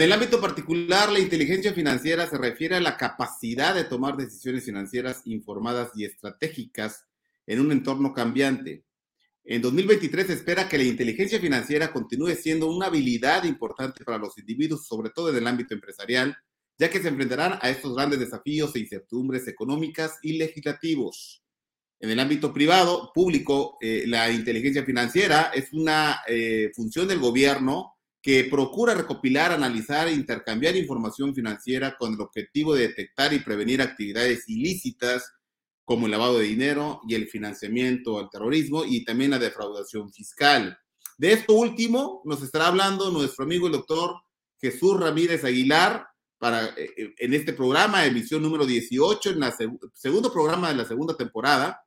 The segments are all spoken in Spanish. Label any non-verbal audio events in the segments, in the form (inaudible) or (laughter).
En el ámbito particular, la inteligencia financiera se refiere a la capacidad de tomar decisiones financieras informadas y estratégicas en un entorno cambiante. En 2023 se espera que la inteligencia financiera continúe siendo una habilidad importante para los individuos, sobre todo en el ámbito empresarial, ya que se enfrentarán a estos grandes desafíos e incertidumbres económicas y legislativos. En el ámbito privado, público, eh, la inteligencia financiera es una eh, función del gobierno que procura recopilar, analizar e intercambiar información financiera con el objetivo de detectar y prevenir actividades ilícitas como el lavado de dinero y el financiamiento al terrorismo y también la defraudación fiscal. De esto último nos estará hablando nuestro amigo el doctor Jesús Ramírez Aguilar para, eh, eh, en este programa, emisión número 18, en el segundo programa de la segunda temporada,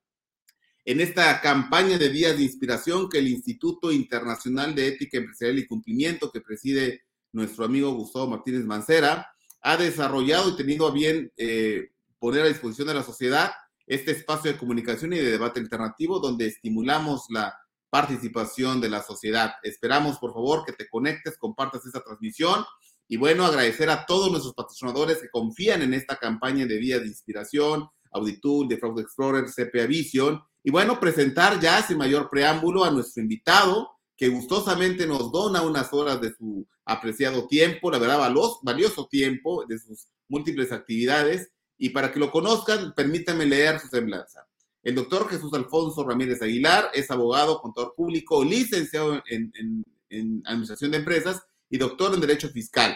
en esta campaña de días de inspiración que el Instituto Internacional de Ética Empresarial y Cumplimiento, que preside nuestro amigo Gustavo Martínez Mancera, ha desarrollado y tenido a bien eh, poner a disposición de la sociedad este espacio de comunicación y de debate alternativo donde estimulamos la participación de la sociedad. Esperamos, por favor, que te conectes, compartas esta transmisión y bueno, agradecer a todos nuestros patrocinadores que confían en esta campaña de días de inspiración, Auditool, de Fraud Explorer, CPA Vision y bueno, presentar ya sin mayor preámbulo a nuestro invitado, que gustosamente nos dona unas horas de su apreciado tiempo, la verdad, valioso tiempo de sus múltiples actividades. Y para que lo conozcan, permítanme leer su semblanza. El doctor Jesús Alfonso Ramírez Aguilar es abogado, contador público, licenciado en, en Administración de Empresas y doctor en Derecho Fiscal.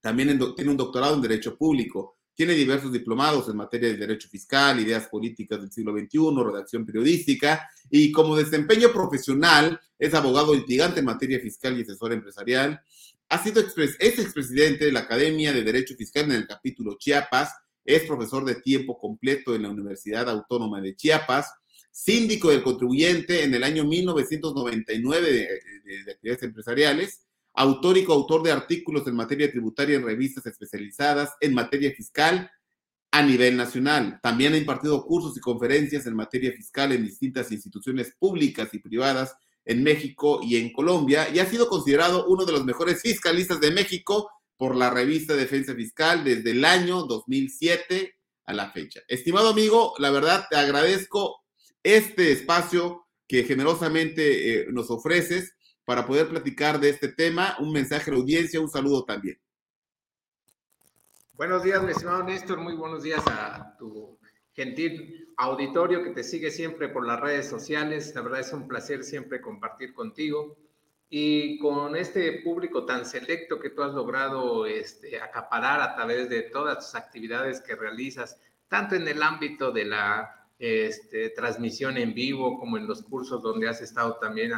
También tiene un doctorado en Derecho Público. Tiene diversos diplomados en materia de derecho fiscal, ideas políticas del siglo XXI, redacción periodística y como desempeño profesional es abogado litigante en materia fiscal y asesor empresarial. Ha sido es expresidente de la Academia de Derecho Fiscal en el capítulo Chiapas, es profesor de tiempo completo en la Universidad Autónoma de Chiapas, síndico del contribuyente en el año 1999 de, de actividades empresariales autor de artículos en materia tributaria en revistas especializadas en materia fiscal a nivel nacional. También ha impartido cursos y conferencias en materia fiscal en distintas instituciones públicas y privadas en México y en Colombia y ha sido considerado uno de los mejores fiscalistas de México por la revista Defensa Fiscal desde el año 2007 a la fecha. Estimado amigo, la verdad te agradezco este espacio que generosamente eh, nos ofreces para poder platicar de este tema. Un mensaje a la audiencia, un saludo también. Buenos días, mi estimado Néstor. Muy buenos días a tu gentil auditorio que te sigue siempre por las redes sociales. La verdad es un placer siempre compartir contigo y con este público tan selecto que tú has logrado este, acaparar a través de todas tus actividades que realizas, tanto en el ámbito de la este, transmisión en vivo como en los cursos donde has estado también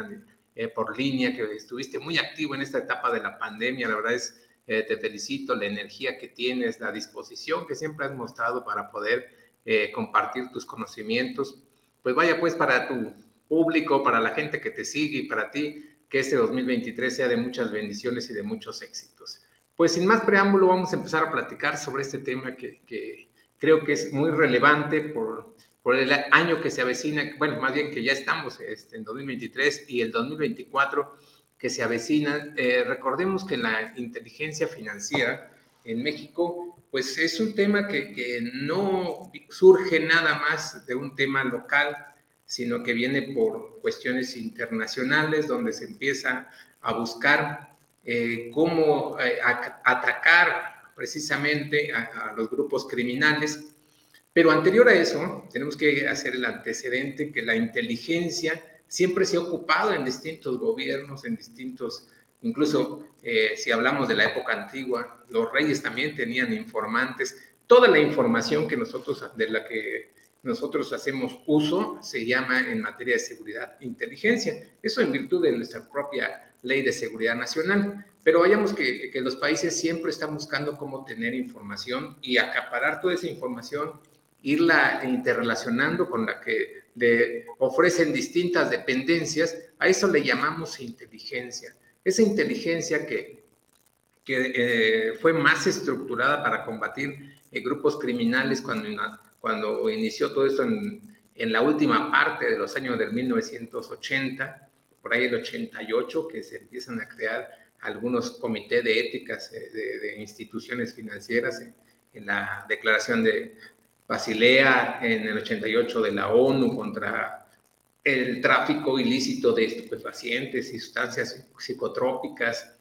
eh, por línea, que estuviste muy activo en esta etapa de la pandemia. La verdad es, eh, te felicito, la energía que tienes, la disposición que siempre has mostrado para poder eh, compartir tus conocimientos. Pues vaya pues para tu público, para la gente que te sigue y para ti, que este 2023 sea de muchas bendiciones y de muchos éxitos. Pues sin más preámbulo, vamos a empezar a platicar sobre este tema que, que creo que es muy relevante por por el año que se avecina, bueno, más bien que ya estamos este, en 2023 y el 2024 que se avecina, eh, recordemos que la inteligencia financiera en México, pues es un tema que, que, no surge nada más de un tema local, sino que viene por cuestiones internacionales, donde se empieza a buscar eh, cómo eh, atacar precisamente a, a los grupos criminales pero anterior a eso, tenemos que hacer el antecedente que la inteligencia siempre se ha ocupado en distintos gobiernos, en distintos, incluso eh, si hablamos de la época antigua, los reyes también tenían informantes. Toda la información que nosotros, de la que nosotros hacemos uso se llama en materia de seguridad inteligencia. Eso en virtud de nuestra propia ley de seguridad nacional. Pero vayamos que, que los países siempre están buscando cómo tener información y acaparar toda esa información irla interrelacionando con la que le ofrecen distintas dependencias, a eso le llamamos inteligencia. Esa inteligencia que, que eh, fue más estructurada para combatir eh, grupos criminales cuando, cuando inició todo esto en, en, la última parte de los años del 1980, por ahí el 88, que se empiezan a crear algunos comités de éticas de, instituciones financieras en, la declaración de Basilea, en el 88 de la ONU contra el tráfico ilícito de estupefacientes y sustancias psicotrópicas,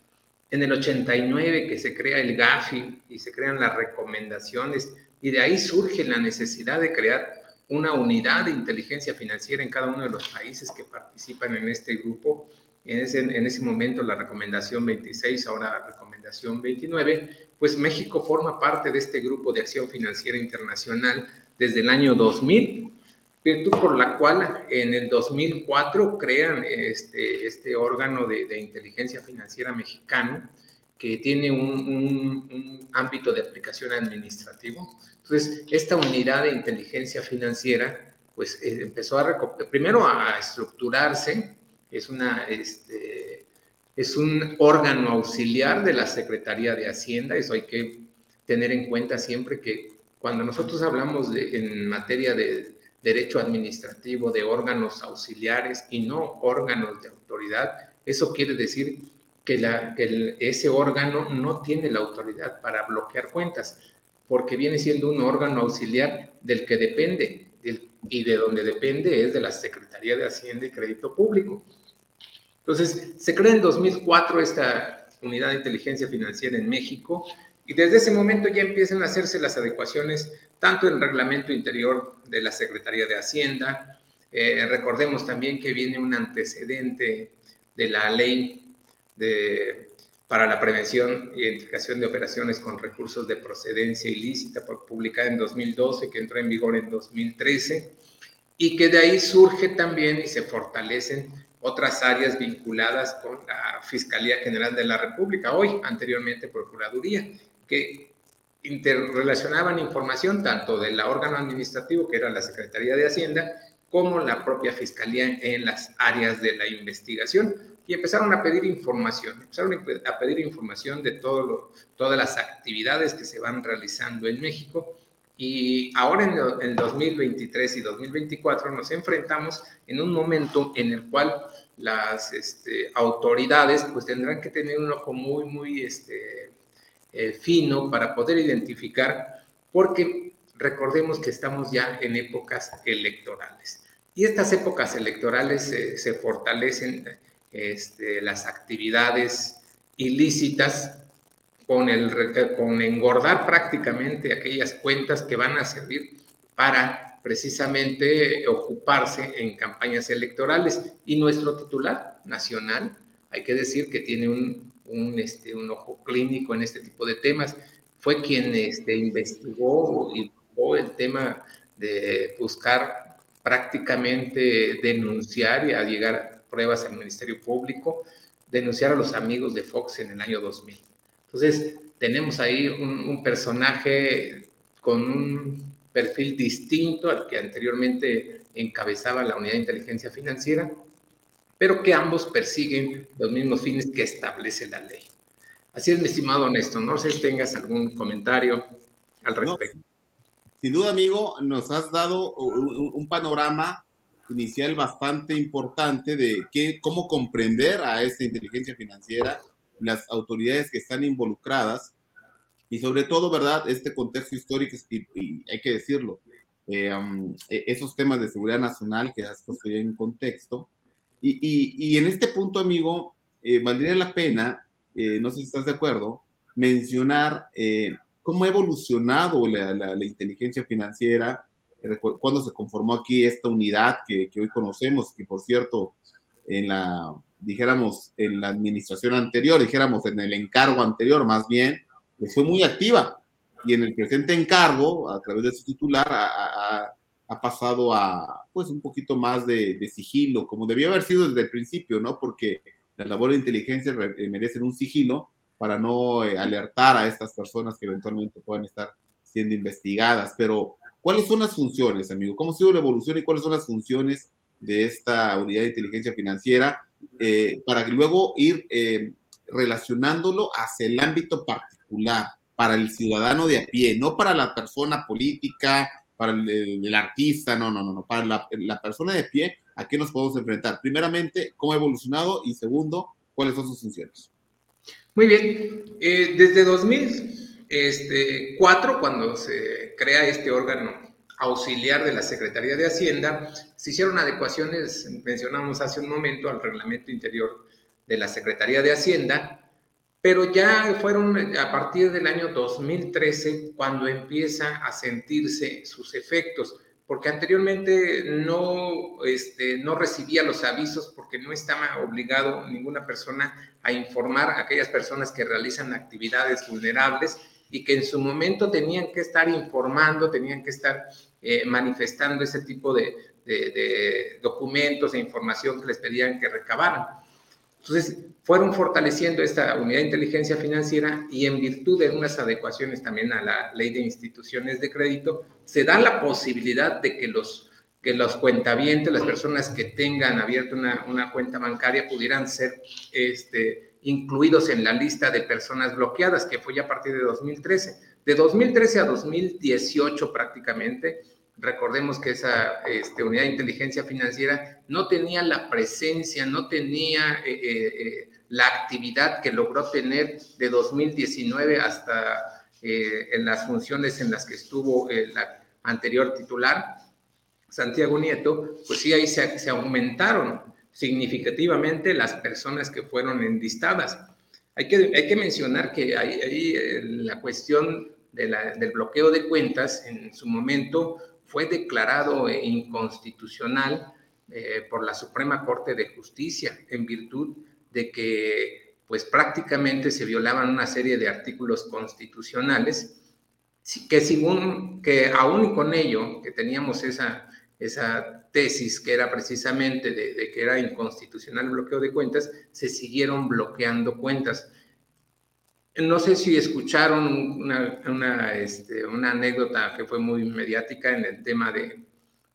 en el 89 que se crea el GAFI y se crean las recomendaciones y de ahí surge la necesidad de crear una unidad de inteligencia financiera en cada uno de los países que participan en este grupo. En ese, en ese momento la recomendación 26, ahora la recomendación 29, pues México forma parte de este grupo de acción financiera internacional desde el año 2000, virtud por la cual en el 2004 crean este, este órgano de, de inteligencia financiera mexicano que tiene un, un, ámbito de aplicación administrativo. Entonces, esta unidad de inteligencia financiera, pues eh, empezó a, primero a estructurarse, es una, este, es un órgano auxiliar de la Secretaría de Hacienda, eso hay que tener en cuenta siempre que cuando nosotros hablamos de, en materia de derecho administrativo, de órganos auxiliares y no órganos de autoridad, eso quiere decir que, ese órgano no tiene la autoridad para bloquear cuentas, porque viene siendo un órgano auxiliar del que depende, y de donde depende es de la Secretaría de Hacienda y Crédito Público. Entonces, se crea en 2004 esta unidad de inteligencia financiera en México y desde ese momento ya empiezan a hacerse las adecuaciones tanto en el reglamento interior de la Secretaría de Hacienda, eh, recordemos también que viene un antecedente de la ley de, para la prevención y identificación de operaciones con recursos de procedencia ilícita, publicada en 2012, que entró en vigor en 2013, y que de ahí surge también y se fortalecen otras áreas vinculadas con la Fiscalía General de la República, hoy anteriormente Procuraduría, que interrelacionaban información tanto del órgano administrativo, que era la Secretaría de Hacienda, como la propia Fiscalía en las áreas de la investigación. Y empezaron a pedir información, empezaron a pedir información de todo todas las actividades que se van realizando en México. Y ahora en el 2023 y 2024 nos enfrentamos en un momento en el cual las este, autoridades pues tendrán que tener un ojo muy, muy este, eh, fino para poder identificar, porque recordemos que estamos ya en épocas electorales. Y estas épocas electorales se fortalecen este, las actividades ilícitas con, el, con engordar prácticamente aquellas cuentas que van a servir para precisamente ocuparse en campañas electorales. Y nuestro titular nacional, hay que decir que tiene un, un, este, ojo clínico en este tipo de temas. Fue quien este, investigó y el tema de buscar prácticamente denunciar y a llegar pruebas al Ministerio Público, denunciar a los amigos de Fox en el año 2000. Entonces, tenemos ahí un personaje con un perfil distinto al que anteriormente encabezaba la unidad de inteligencia financiera, pero que ambos persiguen los mismos fines que establece la ley. Así es, mi estimado Néstor. No sé si tengas algún comentario al respecto. sin duda, amigo, nos has dado un, panorama inicial bastante importante de qué, cómo comprender a esta inteligencia financiera, las autoridades que están involucradas y sobre todo, ¿verdad? Este contexto histórico, y, hay que decirlo, eh, um, esos temas de seguridad nacional que has ya en contexto, y, en este punto, amigo, eh, valdría la pena, eh, no sé si estás de acuerdo, mencionar eh, cómo ha evolucionado la, inteligencia financiera, cuando se conformó aquí esta unidad que, hoy conocemos, que por cierto, en la, dijéramos, en la administración anterior, dijéramos, en el encargo anterior más bien, pues fue muy activa. Y en el presente encargo, a través de su titular, ha pasado a, pues, un poquito más de, sigilo, como debió haber sido desde el principio, ¿no? Porque la labor de inteligencia eh, merecen un sigilo para no eh, alertar a estas personas que eventualmente puedan estar siendo investigadas. Pero, ¿cuáles son las funciones, amigo? ¿Cómo ha sido la evolución y cuáles son las funciones de esta unidad de inteligencia financiera eh, para que luego ir relacionándolo hacia el ámbito particular, para el ciudadano de a pie, no para la persona política, para el, artista, no, no, no, no, para la, persona de pie, ¿a qué nos podemos enfrentar? Primeramente, ¿cómo ha evolucionado? Y segundo, ¿cuáles son sus funciones? Muy bien. Eh, desde 2004, este, cuando se crea este órgano auxiliar de la Secretaría de Hacienda, se hicieron adecuaciones, mencionamos hace un momento, al reglamento interior de la Secretaría de Hacienda, pero ya fueron a partir del año 2013 cuando empieza a sentirse sus efectos, porque anteriormente no, este, no recibía los avisos porque no estaba obligado ninguna persona a informar a aquellas personas que realizan actividades vulnerables y que en su momento tenían que estar informando, tenían que estar eh, manifestando ese tipo de, de, documentos e información que les pedían que recabaran. Entonces, fueron fortaleciendo esta unidad de inteligencia financiera y en virtud de unas adecuaciones también a la ley de instituciones de crédito, se da la posibilidad de que los, que los cuentavientes, las personas que tengan abierta una, cuenta bancaria, pudieran ser este, incluidos en la lista de personas bloqueadas, que fue ya a partir de 2013. De 2013 a 2018 prácticamente, recordemos que esa este, unidad de inteligencia financiera no tenía la presencia, no tenía eh, eh, eh, la actividad que logró tener de 2019 hasta en las funciones en las que estuvo el anterior titular, Santiago Nieto, pues sí, ahí se, se aumentaron significativamente las personas que fueron enlistadas. Hay que, hay que mencionar que ahí, la cuestión del bloqueo de cuentas en su momento fue declarado inconstitucional eh, por la Suprema Corte de Justicia en virtud de que pues prácticamente se violaban una serie de artículos constitucionales que según que aún con ello que teníamos esa esa tesis que era precisamente de, que era inconstitucional el bloqueo de cuentas, se siguieron bloqueando cuentas. No sé si escucharon una, este, una, anécdota que fue muy mediática en el tema de,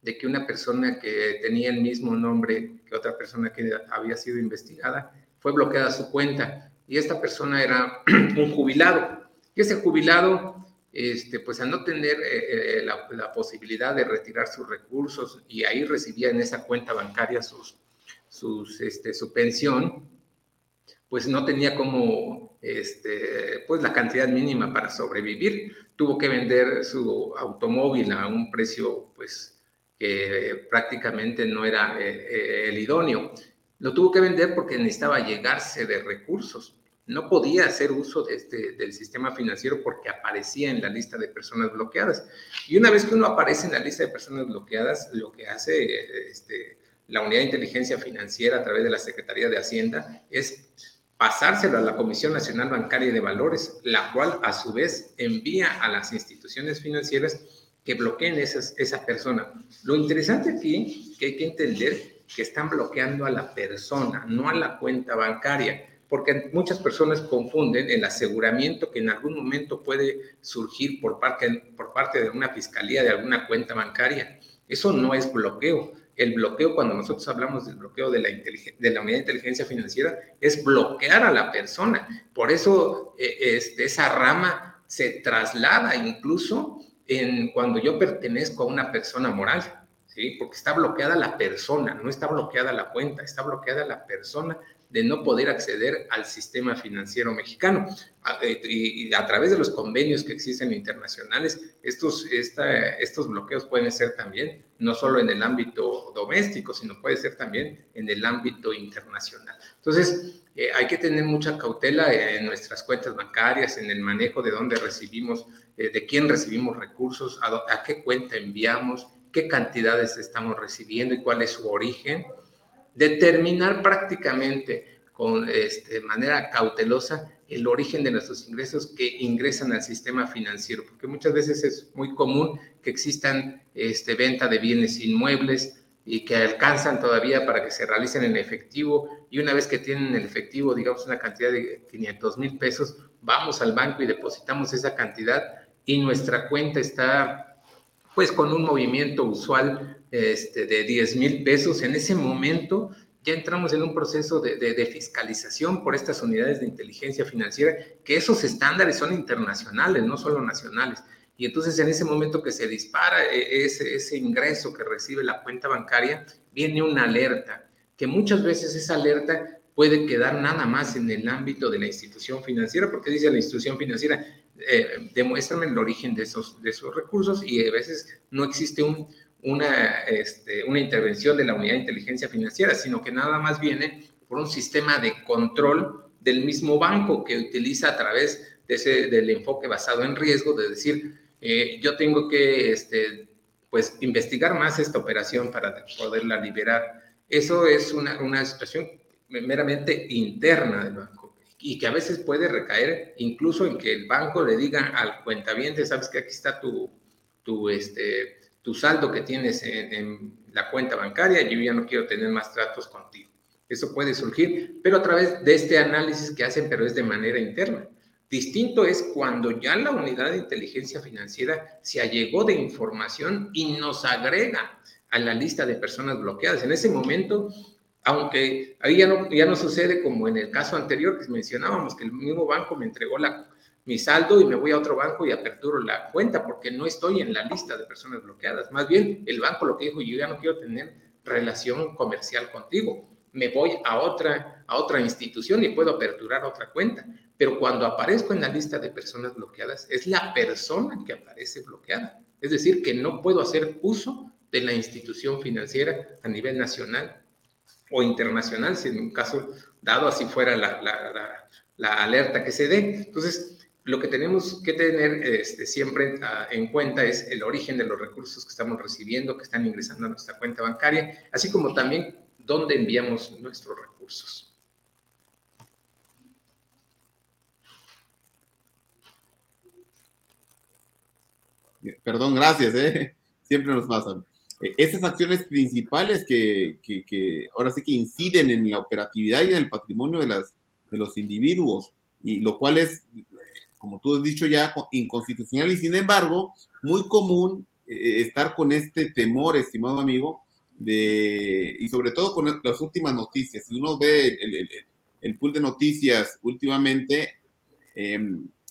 que una persona que tenía el mismo nombre que otra persona que había sido investigada fue bloqueada su cuenta y esta persona era (clears throat) un jubilado. Y ese jubilado este, pues al no tener eh, eh, la, posibilidad de retirar sus recursos y ahí recibía en esa cuenta bancaria sus, este, su pensión, pues no tenía como este, pues la cantidad mínima para sobrevivir. Tuvo que vender su automóvil a un precio pues que prácticamente no era eh, el idóneo. Lo tuvo que vender porque necesitaba llegarse de recursos no podía hacer uso este, del sistema financiero porque aparecía en la lista de personas bloqueadas. Y una vez que uno aparece en la lista de personas bloqueadas, lo que hace este, la unidad de inteligencia financiera a través de la Secretaría de Hacienda es pasárselo a la Comisión Nacional Bancaria de Valores, la cual a su vez envía a las instituciones financieras que bloqueen esas, esa persona. Lo interesante aquí que hay que entender que están bloqueando a la persona, no a la cuenta bancaria porque muchas personas confunden el aseguramiento que en algún momento puede surgir por parte, por parte de una fiscalía de alguna cuenta bancaria. Eso no es bloqueo. El bloqueo, cuando nosotros hablamos del bloqueo de la, de la unidad de inteligencia financiera, es bloquear a la persona. Por eso eh, este, esa rama se traslada incluso en cuando yo pertenezco a una persona moral. ¿Sí? Porque está bloqueada la persona, no está bloqueada la cuenta, está bloqueada la persona de no poder acceder al sistema financiero mexicano. Eh, y a través de los convenios que existen internacionales, estos, estos bloqueos pueden ser también no solo en el ámbito doméstico, sino puede ser también en el ámbito internacional. Entonces, eh, hay que tener mucha cautela en nuestras cuentas bancarias, en el manejo de dónde recibimos, eh, de quién recibimos recursos, a qué cuenta enviamos, qué cantidades estamos recibiendo y cuál es su origen determinar prácticamente con este, manera cautelosa el origen de nuestros ingresos que ingresan al sistema financiero, porque muchas veces es muy común que existan este, venta de bienes inmuebles y que alcanzan todavía para que se realicen en efectivo y una vez que tienen el efectivo, digamos una cantidad de 500 mil pesos, vamos al banco y depositamos esa cantidad y nuestra cuenta está pues con un movimiento usual este, de 10 mil pesos, en ese momento ya entramos en un proceso de, de, fiscalización por estas unidades de inteligencia financiera, que esos estándares son internacionales, no solo nacionales. Y entonces en ese momento que se dispara e, ese, ese ingreso que recibe la cuenta bancaria, viene una alerta, que muchas veces esa alerta puede quedar nada más en el ámbito de la institución financiera, porque dice la institución financiera, eh, demuéstrame el origen de esos, de esos recursos y a veces no existe un, una, este, una intervención de la unidad de inteligencia financiera, sino que nada más viene por un sistema de control del mismo banco que utiliza a través de ese, del enfoque basado en riesgo, de decir, eh, yo tengo que este, pues, investigar más esta operación para poderla liberar. Eso es una, una situación meramente interna del banco y que a veces puede recaer incluso en que el banco le diga al cuentaviente, sabes que aquí está tu, tu, este, tu saldo que tienes en, la cuenta bancaria, yo ya no quiero tener más tratos contigo. Eso puede surgir, pero a través de este análisis que hacen, pero es de manera interna. Distinto es cuando ya la unidad de inteligencia financiera se allegó de información y nos agrega a la lista de personas bloqueadas. En ese momento aunque ahí ya no, ya no sucede como en el caso anterior que mencionábamos, que el mismo banco me entregó la, mi saldo y me voy a otro banco y aperturo la cuenta porque no estoy en la lista de personas bloqueadas. Más bien, el banco lo que dijo, yo ya no quiero tener relación comercial contigo, me voy a otra, a otra institución y puedo aperturar otra cuenta. Pero cuando aparezco en la lista de personas bloqueadas, es la persona que aparece bloqueada. Es decir, que no puedo hacer uso de la institución financiera a nivel nacional o internacional, si en un caso dado así fuera la, la, la, alerta que se dé. Entonces, lo que tenemos que tener este, siempre ah, en cuenta es el origen de los recursos que estamos recibiendo, que están ingresando a nuestra cuenta bancaria, así como también dónde enviamos nuestros recursos. Perdón, gracias, ¿eh? siempre nos pasan. Eh, esas acciones principales que, que, ahora sí que inciden en la operatividad y en el patrimonio de, las, de los individuos, y lo cual es, como tú has dicho ya, inconstitucional y sin embargo, muy común eh, estar con este temor, estimado amigo, de, y sobre todo con las últimas noticias. Si uno ve el, el, el pool de noticias últimamente, eh,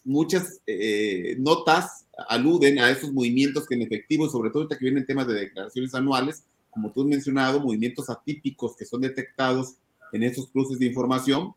muchas eh, notas aluden a esos movimientos que en efectivo, sobre todo ahorita que vienen temas de declaraciones anuales, como tú has mencionado, movimientos atípicos que son detectados en esos cruces de información,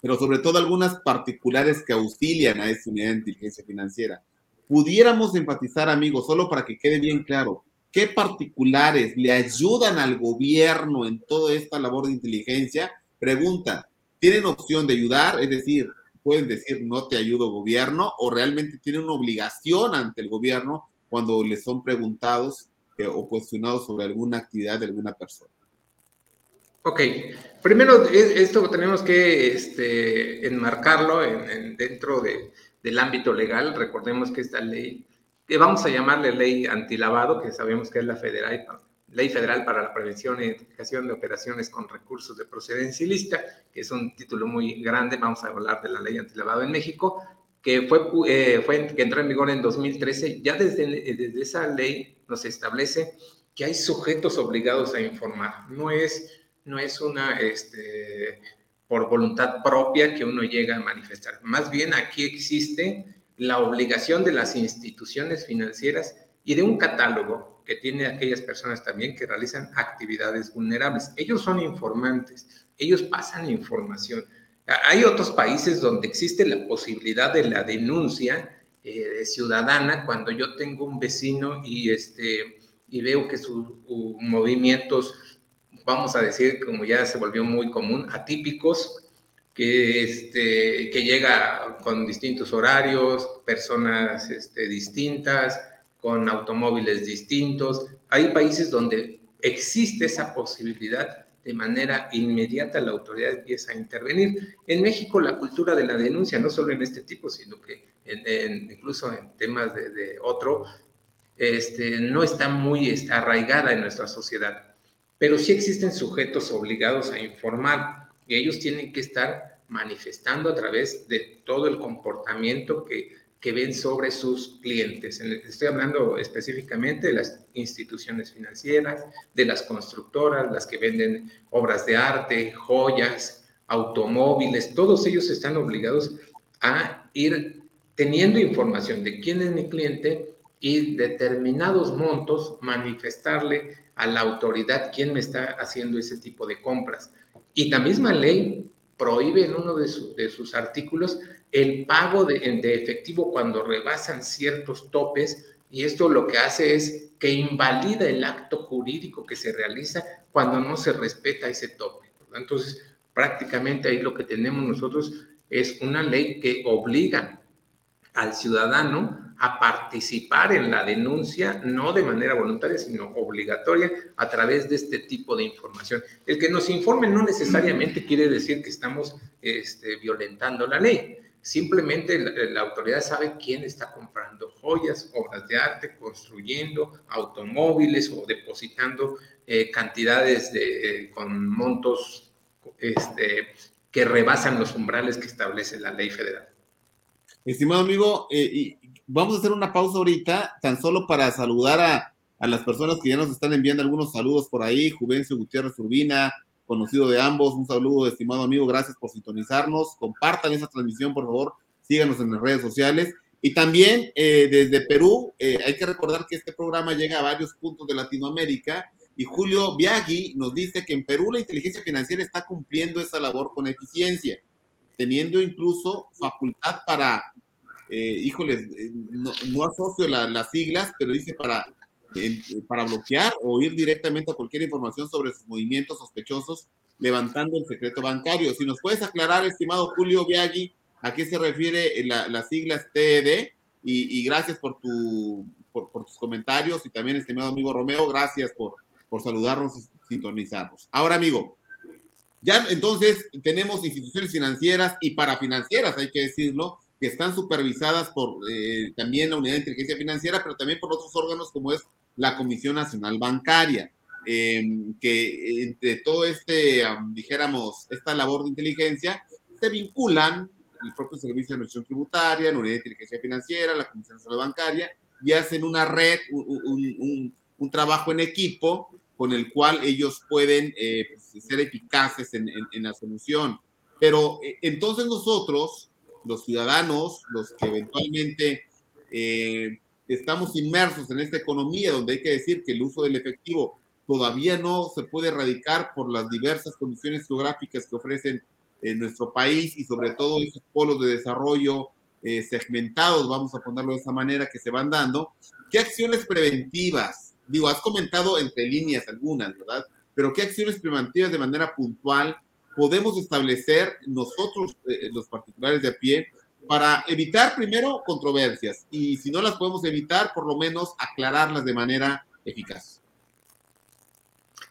pero sobre todo algunas particulares que auxilian a esa unidad de inteligencia financiera. Pudiéramos enfatizar, amigos, solo para que quede bien claro, qué particulares le ayudan al gobierno en toda esta labor de inteligencia. Pregunta, ¿tienen opción de ayudar? Es decir, pueden decir no te ayudo gobierno o realmente tienen una obligación ante el gobierno cuando les son preguntados eh, o cuestionados sobre alguna actividad de alguna persona. Ok, primero esto tenemos que este, enmarcarlo en, dentro de, del ámbito legal. Recordemos que esta ley, que vamos a llamarle ley antilavado, que sabemos que es la federal, Ley Federal para la Prevención e Identificación de Operaciones con Recursos de Procedencia Ilícita, que es un título muy grande, vamos a hablar de la ley antilavado en México, que fue, eh, fue que entró en vigor en 2013. Ya desde, desde esa ley nos establece que hay sujetos obligados a informar. No es, no es una, este, por voluntad propia que uno llega a manifestar. Más bien aquí existe la obligación de las instituciones financieras y de un catálogo que tiene aquellas personas también que realizan actividades vulnerables. Ellos son informantes, ellos pasan información. Hay otros países donde existe la posibilidad de la denuncia eh, ciudadana cuando yo tengo un vecino y, este, y veo que sus movimientos, vamos a decir, como ya se volvió muy común, atípicos, que, este, que llega con distintos horarios, personas este, distintas, con automóviles distintos. Hay países donde existe esa posibilidad de manera inmediata la autoridad empieza a intervenir. En México la cultura de la denuncia, no solo en este tipo, sino que incluso en temas de, otro, este, no está muy arraigada en nuestra sociedad. Pero sí existen sujetos obligados a informar y ellos tienen que estar manifestando a través de todo el comportamiento que que ven sobre sus clientes. Estoy hablando específicamente de las instituciones financieras, de las constructoras, las que venden obras de arte, joyas, automóviles, todos ellos están obligados a ir teniendo información de quién es mi cliente y determinados montos manifestarle a la autoridad quién me está haciendo ese tipo de compras. Y la misma ley prohíbe en uno de, sus artículos el pago de, de efectivo cuando rebasan ciertos topes y esto lo que hace es que invalida el acto jurídico que se realiza cuando no se respeta ese tope. Entonces, prácticamente ahí lo que tenemos nosotros es una ley que obliga al ciudadano a participar en la denuncia, no de manera voluntaria, sino obligatoria, a través de este tipo de información. El que nos informen no necesariamente quiere decir que estamos este, violentando la ley. Simplemente la, autoridad sabe quién está comprando joyas, obras de arte, construyendo automóviles o depositando eh, cantidades de, eh, con montos este, que rebasan los umbrales que establece la ley federal. Estimado amigo, eh, vamos a hacer una pausa ahorita, tan solo para saludar a, a, las personas que ya nos están enviando algunos saludos por ahí, Juvencio Gutiérrez Urbina, conocido de ambos, un saludo, estimado amigo, gracias por sintonizarnos, compartan esa transmisión, por favor, síganos en las redes sociales. Y también eh, desde Perú, eh, hay que recordar que este programa llega a varios puntos de Latinoamérica. Y Julio Biagui nos dice que en Perú la inteligencia financiera está cumpliendo esa labor con eficiencia teniendo incluso facultad para, eh, híjoles, eh, no, asocio las siglas, pero dice para, para bloquear o ir directamente a cualquier información sobre sus movimientos sospechosos, levantando el secreto bancario. Si nos puedes aclarar, estimado Julio Biaggi, a qué se refiere las siglas TED, y, gracias por, tu, por, tus comentarios, y también, estimado amigo Romeo, gracias por, por saludarnos y sintonizarnos. Ahora, amigo, ya entonces tenemos instituciones financieras y parafinancieras, hay que decirlo, que están supervisadas por eh, también la Unidad de Inteligencia Financiera, pero también por otros órganos como es la Comisión Nacional Bancaria, em, que entre todo este, dijéramos, esta labor de inteligencia, se vinculan el propio Servicio de Administración Tributaria, la Unidad de Inteligencia Financiera, la Comisión Nacional Bancaria, y hacen una red, un, un trabajo en equipo con el cual ellos pueden eh, pues, ser eficaces en, la solución. Pero eh, entonces nosotros, los ciudadanos, los que eventualmente eh, estamos inmersos en esta economía, donde hay que decir que el uso del efectivo todavía no se puede erradicar por las diversas condiciones geográficas que ofrecen en nuestro país y sobre todo esos polos de desarrollo segmentados, vamos a ponerlo de esa manera, que se van dando. ¿Qué acciones preventivas digo, has comentado entre líneas algunas, ¿verdad? Pero ¿qué acciones preventivas de manera puntual podemos establecer nosotros, eh, los particulares de a pie, para evitar primero controversias y si no las podemos evitar, por lo menos aclararlas de manera eficaz?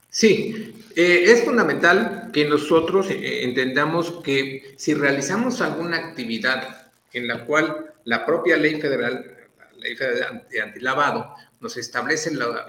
Sí, eh, es fundamental que nosotros eh, entendamos que si realizamos alguna actividad en la cual la propia ley federal, la ley de antilavado, nos establece la,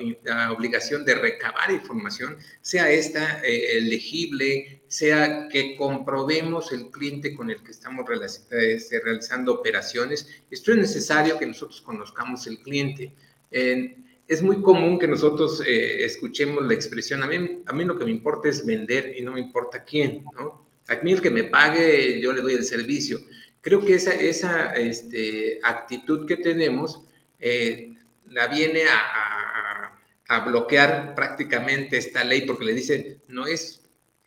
obligación de recabar información, sea esta eh, elegible, sea que comprobemos el cliente con el que estamos este, realizando operaciones. Esto es necesario que nosotros conozcamos el cliente. es muy común que nosotros eh, escuchemos la expresión, a mí, a mí lo que me importa es vender y no me importa quién, ¿no? A mí el que me pague, yo le doy el servicio. Creo que esa, esa este, actitud que tenemos eh, la viene a, bloquear prácticamente esta ley porque le dice, no es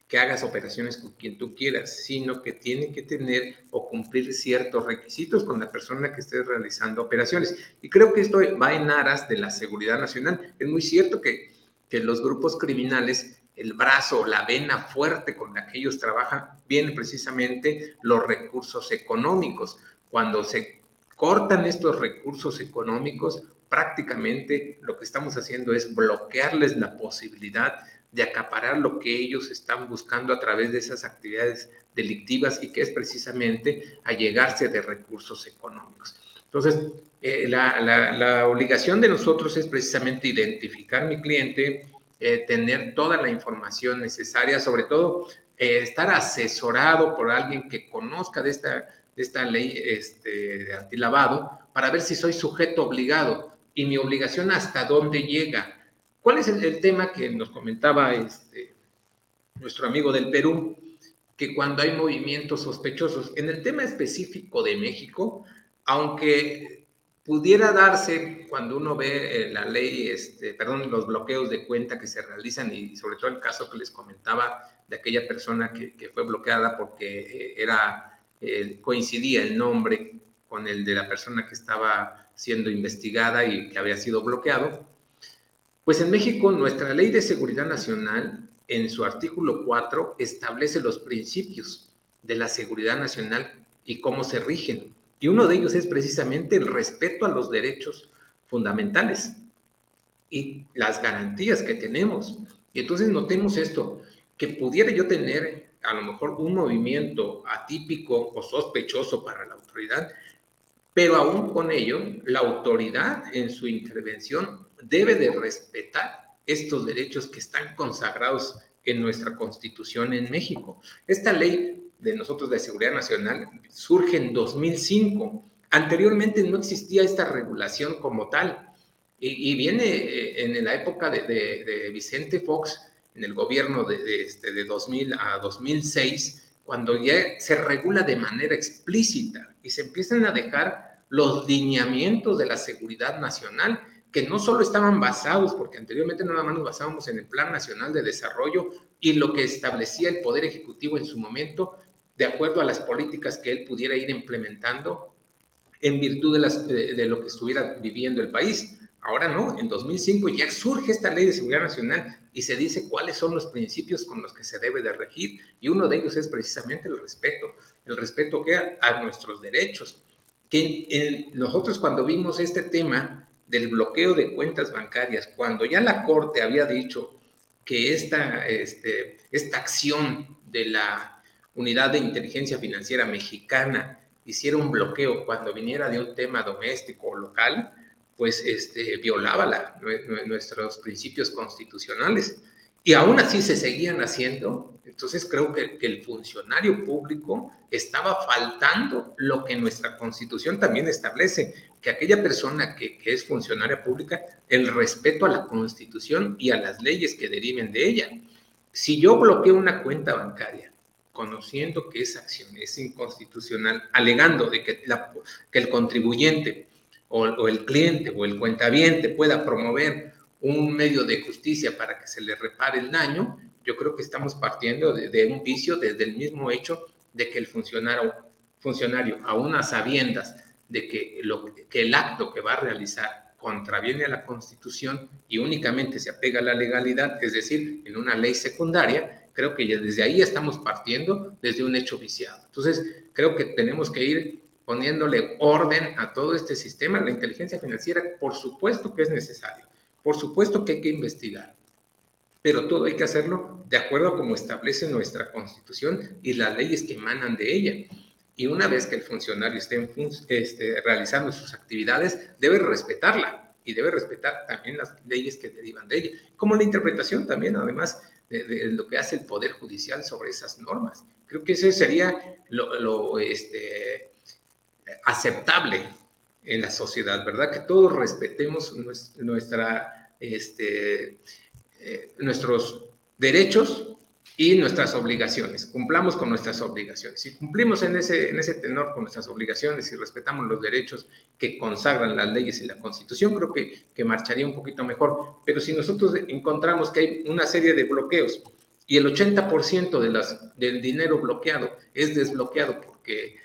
que hagas operaciones con quien tú quieras, sino que tiene que tener o cumplir ciertos requisitos con la persona que esté realizando operaciones. Y creo que esto va en aras de la seguridad nacional. Es muy cierto que, que los grupos criminales, el brazo la vena fuerte con la que ellos trabajan, vienen precisamente los recursos económicos. Cuando se cortan estos recursos económicos, prácticamente lo que estamos haciendo es bloquearles la posibilidad de acaparar lo que ellos están buscando a través de esas actividades delictivas y que es precisamente allegarse de recursos económicos. Entonces, eh, la, obligación de nosotros es precisamente identificar mi cliente, eh, tener toda la información necesaria, sobre todo eh, estar asesorado por alguien que conozca de esta, esta ley este, de antilavado para ver si soy sujeto obligado y mi obligación hasta dónde llega. ¿Cuál es el, tema que nos comentaba este, nuestro amigo del Perú? Que cuando hay movimientos sospechosos, en el tema específico de México, aunque pudiera darse cuando uno ve eh, la ley, este, perdón, los bloqueos de cuenta que se realizan y sobre todo el caso que les comentaba de aquella persona que, que fue bloqueada porque eh, era, coincidía el nombre con el de la persona que estaba siendo investigada y que había sido bloqueado. Pues en México nuestra ley de seguridad nacional en su artículo 4 establece los principios de la seguridad nacional y cómo se rigen. Y uno de ellos es precisamente el respeto a los derechos fundamentales y las garantías que tenemos. Y entonces notemos esto, que pudiera yo tener a lo mejor un movimiento atípico o sospechoso para la autoridad, pero aún con ello, la autoridad en su intervención debe de respetar estos derechos que están consagrados en nuestra constitución en México. Esta ley de nosotros de seguridad nacional surge en 2005. Anteriormente no existía esta regulación como tal y, viene eh, en la época de, Vicente Fox, en el gobierno de, este, de 2000 a 2006, cuando ya se regula de manera explícita y se empiezan a dejar los lineamientos de la seguridad nacional que no solo estaban basados, porque anteriormente nada más nos basábamos en el Plan Nacional de Desarrollo y lo que establecía el Poder Ejecutivo en su momento, de acuerdo a las políticas que él pudiera ir implementando en virtud de, de, lo que estuviera viviendo el país. Ahora no, en 2005 ya surge esta ley de seguridad nacional y se dice cuáles son los principios con los que se debe de regir y uno de ellos es precisamente el respeto, el respeto que a, nuestros derechos. Que nosotros cuando vimos este tema del bloqueo de cuentas bancarias, cuando ya la Corte había dicho que esta, este, esta acción de la Unidad de Inteligencia Financiera Mexicana hiciera un bloqueo cuando viniera de un tema doméstico o local, pues este, violaba la, nuestros principios constitucionales. Y aún así se seguían haciendo. Entonces creo que, el funcionario público estaba faltando lo que nuestra constitución también establece, que aquella persona que, es funcionaria pública, el respeto a la constitución y a las leyes que deriven de ella. Si yo bloqueo una cuenta bancaria conociendo que esa acción es inconstitucional, alegando de que el contribuyente o, el cliente o el cuentaviente pueda promover un medio de justicia para que se le repare el daño, yo creo que estamos partiendo de, un vicio desde el mismo hecho de que el funcionario, funcionario a sabiendas de que, lo, que el acto que va a realizar contraviene a la Constitución y únicamente se apega a la legalidad, es decir, en una ley secundaria, creo que ya desde ahí estamos partiendo desde un hecho viciado. Entonces, creo que tenemos que ir poniéndole orden a todo este sistema. La inteligencia financiera, por supuesto que es necesario, por supuesto que hay que investigar, pero todo hay que hacerlo de acuerdo a como establece nuestra constitución y las leyes que emanan de ella. Y una vez que el funcionario esté este, realizando sus actividades, debe respetarla y debe respetar también las leyes que derivan de ella, como la interpretación también, además, de, lo que hace el Poder Judicial sobre esas normas. Creo que ese sería lo, este, aceptable en la sociedad, ¿verdad? Que todos respetemos nuestra, este, eh, nuestros derechos y nuestras obligaciones. Cumplamos con nuestras obligaciones. Si cumplimos en ese, en ese tenor con nuestras obligaciones y respetamos los derechos que consagran las leyes y la Constitución, creo que, que marcharía un poquito mejor. Pero si nosotros encontramos que hay una serie de bloqueos y el 80% de las, del dinero bloqueado es desbloqueado porque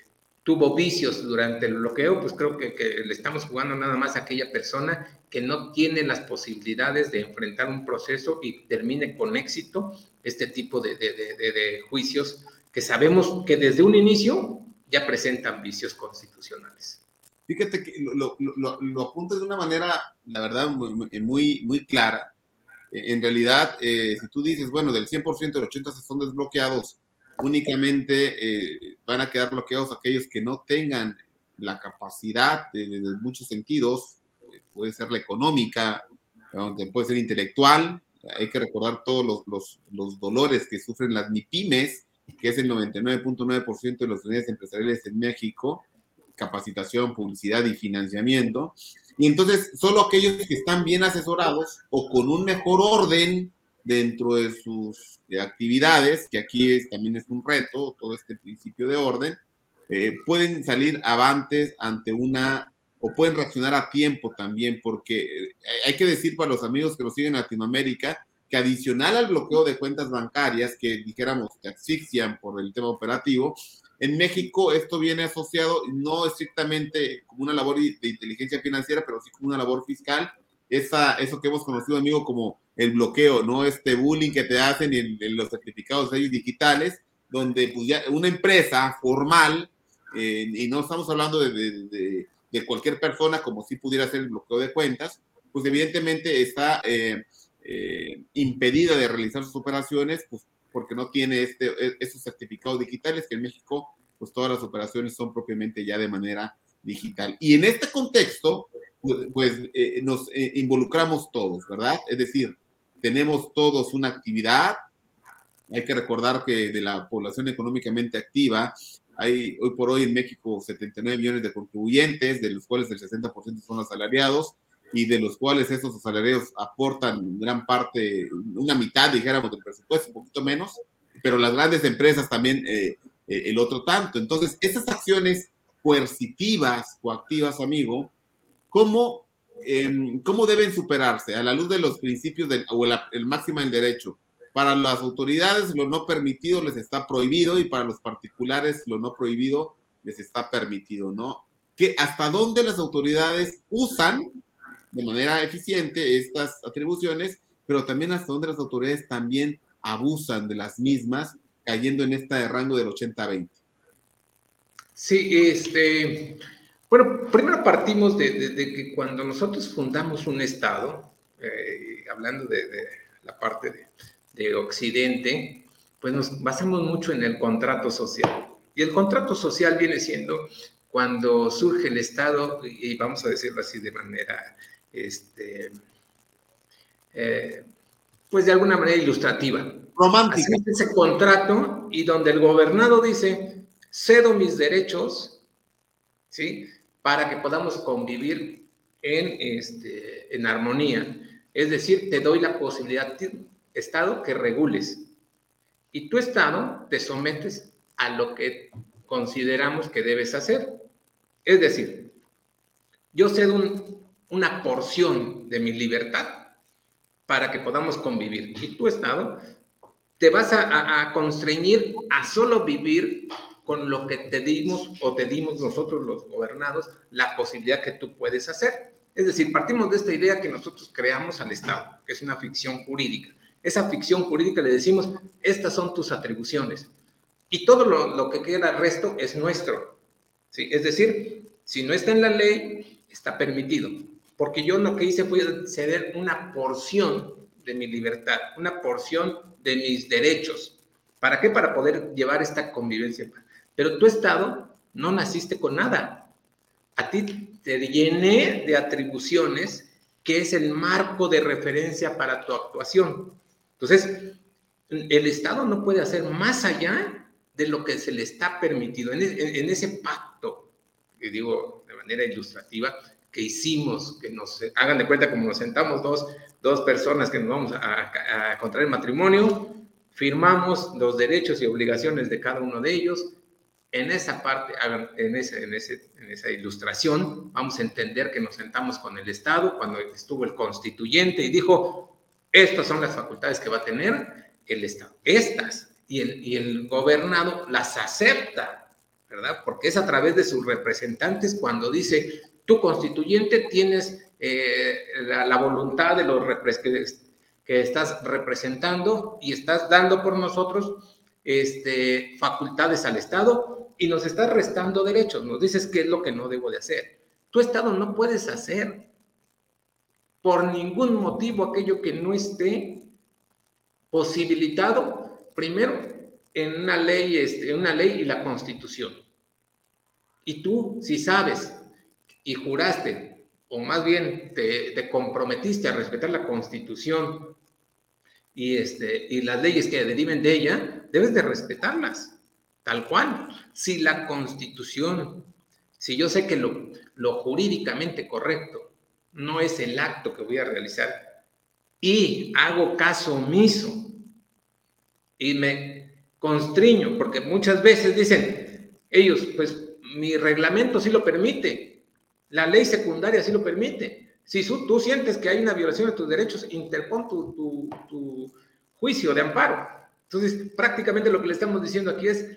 tuvo vicios durante el bloqueo, pues creo que, le estamos jugando nada más a aquella persona que no tiene las posibilidades de enfrentar un proceso y termine con éxito este tipo de, de, juicios que sabemos que desde un inicio ya presentan vicios constitucionales. Fíjate que lo, lo, lo, apuntas de una manera, la verdad, muy, muy, muy clara. En realidad, eh, si tú dices, bueno, del 100%, el 80% son desbloqueados, únicamente eh, van a quedar bloqueados aquellos que no tengan la capacidad de, muchos sentidos, eh, puede ser la económica, puede ser intelectual, hay que recordar todos los, los, los dolores que sufren las MIPIMES, que es el 99.9% de los unidades empresariales en México, capacitación, publicidad y financiamiento. Y entonces, solo aquellos que están bien asesorados o con un mejor orden dentro de sus actividades, que aquí también es un reto, todo este principio de orden, eh, pueden salir avantes ante una o pueden reaccionar a tiempo también, porque eh, hay que decir para los amigos que nos siguen en Latinoamérica que adicional al bloqueo de cuentas bancarias que dijéramos que asfixian por el tema operativo, en México esto viene asociado no estrictamente como una labor de inteligencia financiera, pero sí como una labor fiscal. Esa, eso que hemos conocido, amigo, como el bloqueo, ¿no? Este bullying que te hacen en, los certificados digitales, donde pues, ya una empresa formal, eh, y no estamos hablando de, cualquier persona como si pudiera ser el bloqueo de cuentas, pues evidentemente está eh, eh, impedida de realizar sus operaciones, pues porque no tiene este, e, esos certificados digitales, que en México, pues todas las operaciones son propiamente ya de manera digital. Y en este contexto, pues, pues eh, nos eh, involucramos todos, ¿verdad? Es decir, tenemos todos una actividad. Hay que recordar que de la población económicamente activa, hay hoy por hoy en México 79 millones de contribuyentes, de los cuales el 60% son asalariados y de los cuales esos asalariados aportan gran parte, una mitad, dijéramos, del presupuesto, un poquito menos, pero las grandes empresas también eh, eh, el otro tanto. Entonces, esas acciones coercitivas, coactivas, amigo, ¿cómo, em, ¿cómo deben superarse a la luz de los principios del, o el máximo del derecho? Para las autoridades lo no permitido les está prohibido y para los particulares lo no prohibido les está permitido, ¿no? Que hasta dónde las autoridades usan de manera eficiente estas atribuciones, pero también hasta donde las autoridades también abusan de las mismas, cayendo en este rango del 80-20. Sí, este, bueno, primero partimos de, que cuando nosotros fundamos un Estado, eh, hablando de, la parte de, Occidente, pues nos basamos mucho en el contrato social. Y el contrato social viene siendo cuando surge el Estado, y vamos a decirlo así de manera este, eh, pues de alguna manera ilustrativa. Romántica. ese contrato y donde el gobernado dice, cedo mis derechos, ¿sí? Para que podamos convivir en, este, en armonía. Es decir, te doy la posibilidad, Estado, que regules. Y tu Estado te sometes a lo que consideramos que debes hacer. Es decir, yo cedo un, una porción de mi libertad para que podamos convivir. Y tu Estado te vas a, a, constreñir a solo vivir con lo que te dimos o te dimos nosotros los gobernados la posibilidad que tú puedes hacer. Es decir, partimos de esta idea que nosotros creamos al Estado, que es una ficción jurídica. Esa ficción jurídica le decimos, estas son tus atribuciones. Y todo lo, lo que queda resto es nuestro. ¿sí? Es decir, si no está en la ley, está permitido porque yo lo que hice fue ceder una porción de mi libertad, una porción de mis derechos. ¿Para qué? Para poder llevar esta convivencia. Pero tu Estado no naciste con nada. A ti te llené de atribuciones que es el marco de referencia para tu actuación. Entonces, el Estado no puede hacer más allá de lo que se le está permitido. En, ese pacto, que digo de manera ilustrativa, que hicimos, que nos hagan de cuenta como nos sentamos dos, dos personas que nos vamos a, a, contraer matrimonio, firmamos los derechos y obligaciones de cada uno de ellos. En esa parte, en, esa ilustración, vamos a entender que nos sentamos con el Estado cuando estuvo el constituyente y dijo, estas son las facultades que va a tener el Estado. Estas. Y el, gobernado las acepta, ¿verdad? Porque es a través de sus representantes cuando dice, tú constituyente tienes eh, la, voluntad de los que, estás representando y estás dando por nosotros este, facultades al Estado y nos estás restando derechos. Nos dices qué es lo que no debo de hacer. Tu Estado no puedes hacer por ningún motivo aquello que no esté posibilitado, primero, en una ley, este, una ley y la Constitución. Y tú, si sabes y juraste, o más bien te, comprometiste a respetar la Constitución y, este, y las leyes que deriven de ella, debes de respetarlas, tal cual. Si la Constitución, si yo sé que lo, lo jurídicamente correcto no es el acto que voy a realizar y hago caso omiso y me constriño, porque muchas veces dicen ellos, pues mi reglamento sí lo permite, La ley secundaria sí lo permite. Si tú sientes que hay una violación de tus derechos, interpon tu, tu juicio de amparo. Entonces, prácticamente lo que le estamos diciendo aquí es,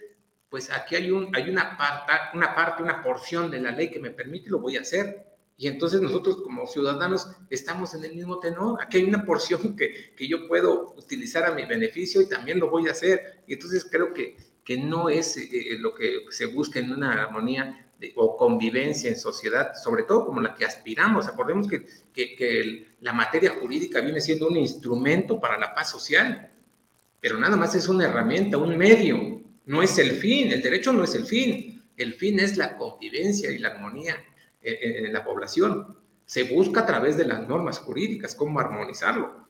pues aquí hay, un, hay una, parte, una parte, una porción de la ley que me permite y lo voy a hacer. Y entonces nosotros como ciudadanos estamos en el mismo tenor. Aquí hay una porción que, que yo puedo utilizar a mi beneficio y también lo voy a hacer. Y entonces creo que, que no es eh, eh, lo que se busca en una armonía o convivencia en sociedad, sobre todo como la que aspiramos. Acordemos que, la materia jurídica viene siendo un instrumento para la paz social, pero nada más es una herramienta, un medio no es el fin, el derecho no es el fin, el fin es la convivencia y la armonía en, la población. Se busca a través de las normas jurídicas cómo armonizarlo.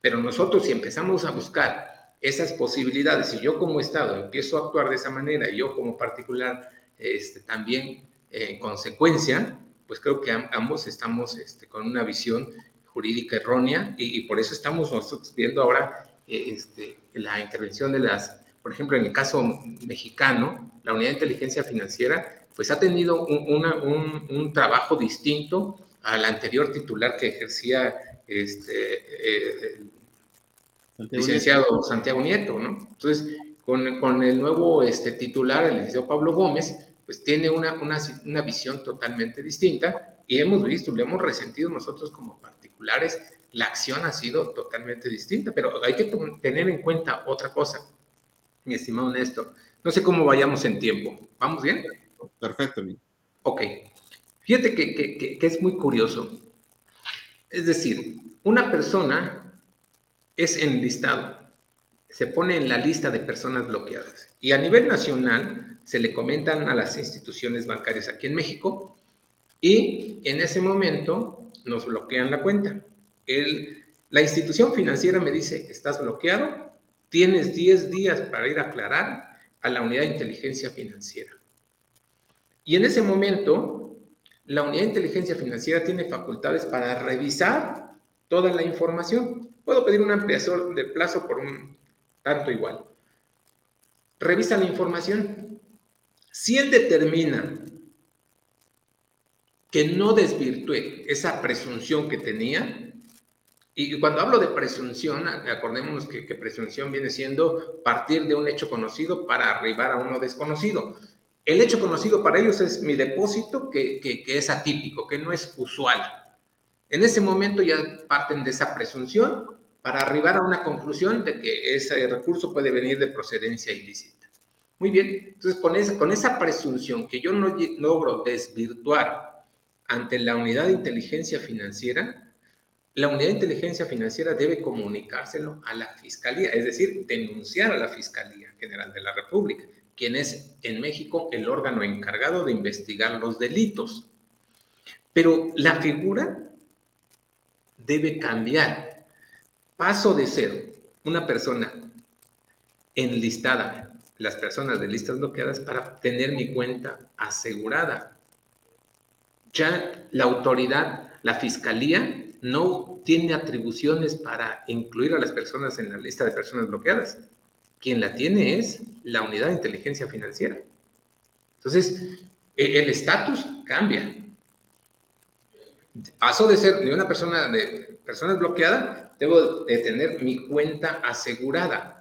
Pero nosotros si empezamos a buscar esas posibilidades y yo como Estado empiezo a actuar de esa manera y yo como particular este, también en consecuencia, pues creo que ambos estamos este, con una visión jurídica errónea y, por eso estamos nosotros viendo ahora eh, este, la intervención de las por ejemplo, en el caso mexicano, la unidad de inteligencia financiera, pues ha tenido un, trabajo distinto al anterior titular que ejercía este, eh, el licenciado Santiago Nieto, ¿no? Entonces, con, el nuevo este, titular, el licenciado Pablo Gómez, pues tiene una, una visión totalmente distinta y hemos visto, lo hemos resentido nosotros como particulares, la acción ha sido totalmente distinta, pero hay que tener en cuenta otra cosa mi estimado Néstor. No sé cómo vayamos en tiempo. ¿Vamos bien? Perfecto. Ok. Fíjate que, es muy curioso. Es decir, una persona es enlistado, se pone en la lista de personas bloqueadas y a nivel nacional se le comentan a las instituciones bancarias aquí en México y en ese momento nos bloquean la cuenta. La institución financiera me dice, estás bloqueado, Tienes 10 días para ir a aclarar a la unidad de inteligencia financiera. Y en ese momento, la unidad de inteligencia financiera tiene facultades para revisar toda la información. Puedo pedir una ampliación de plazo por un tanto igual. Revisa la información. Si él determina que no desvirtúe esa presunción que tenía, y cuando hablo de presunción, acordémonos que, presunción viene siendo partir de un hecho conocido para arribar a uno desconocido. El hecho conocido para ellos es mi depósito, que, es atípico, que no es usual. En ese momento ya parten de esa presunción para arribar a una conclusión de que ese recurso puede venir de procedencia ilícita. Muy bien, entonces con esa, con esa presunción que yo no logro desvirtuar ante la unidad de inteligencia financiera, la unidad de inteligencia financiera debe comunicárselo a la Fiscalía, es decir, denunciar a la Fiscalía General de la República, quien es en México el órgano encargado de investigar los delitos. Pero la figura debe cambiar. Paso de ser una persona enlistada, las personas de listas bloqueadas, para tener mi cuenta asegurada. Ya la autoridad, la fiscalía, no tiene atribuciones para incluir a las personas en la lista de personas bloqueadas. Quien la tiene es la unidad de inteligencia financiera. Entonces, e, el estatus cambia. Paso de ser de una persona de personas bloqueada, debo de tener mi cuenta asegurada.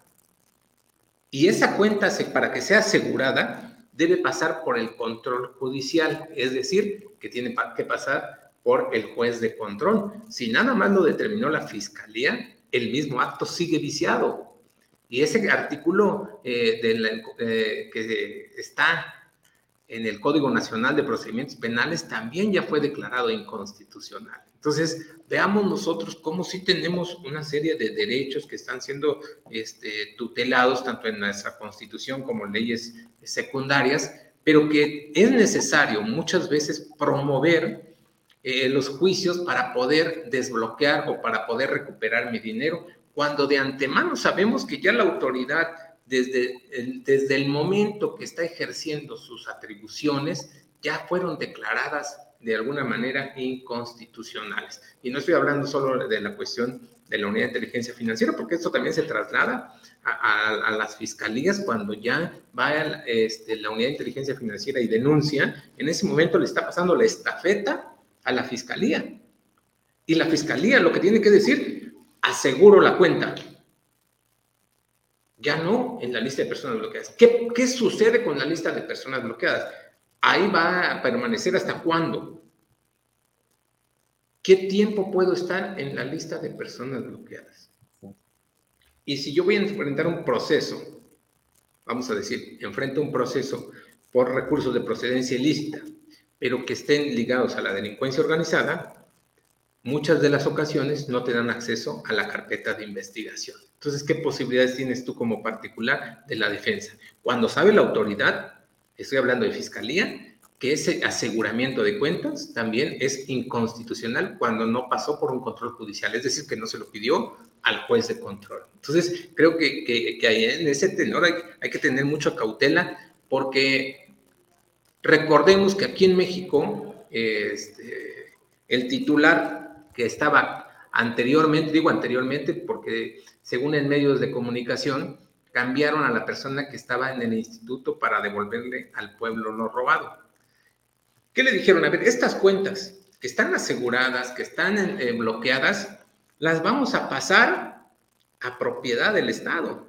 Y esa cuenta, para que sea asegurada, debe pasar por el control judicial, es decir, que tiene que pasar por el juez de control. Si nada más lo determinó la fiscalía, el mismo acto sigue viciado. Y ese artículo eh, eh, que está en el Código Nacional de Procedimientos Penales también ya fue declarado inconstitucional. Entonces, veamos nosotros cómo sí tenemos una serie de derechos que están siendo este, tutelados tanto en nuestra Constitución como en leyes secundarias, pero que es necesario muchas veces promover eh, los juicios para poder desbloquear o para poder recuperar mi dinero, cuando de antemano sabemos que ya la autoridad, desde el, desde el momento que está ejerciendo sus atribuciones, ya fueron declaradas de alguna manera inconstitucionales. Y no estoy hablando solo de la cuestión de la unidad de inteligencia financiera, porque esto también se traslada a, las fiscalías cuando ya va este, la unidad de inteligencia financiera y denuncia, en ese momento le está pasando la estafeta a la fiscalía. Y la fiscalía lo que tiene que decir, aseguro la cuenta. Ya no en la lista de personas bloqueadas. ¿Qué, qué sucede con la lista de personas bloqueadas? Ahí va a permanecer hasta cuándo. ¿Qué tiempo puedo estar en la lista de personas bloqueadas? Y si yo voy a enfrentar un proceso, vamos a decir, enfrento un proceso por recursos de procedencia ilícita, pero que estén ligados a la delincuencia organizada, muchas de las ocasiones no te dan acceso a la carpeta de investigación. Entonces, ¿qué posibilidades tienes tú como particular de la defensa? Cuando sabe la autoridad, estoy hablando de fiscalía, que ese aseguramiento de cuentas también es inconstitucional cuando no pasó por un control judicial, es decir, que no se lo pidió al juez de control. Entonces, creo que, que, en ese tenor hay, hay, que tener mucha cautela porque recordemos que aquí en México este, el titular que estaba anteriormente, digo anteriormente porque según en medios de comunicación, cambiaron a la persona que estaba en el instituto para devolverle al pueblo lo robado. ¿Qué le dijeron? A ver, estas cuentas que están aseguradas, que están eh, bloqueadas, las vamos a pasar a propiedad del Estado.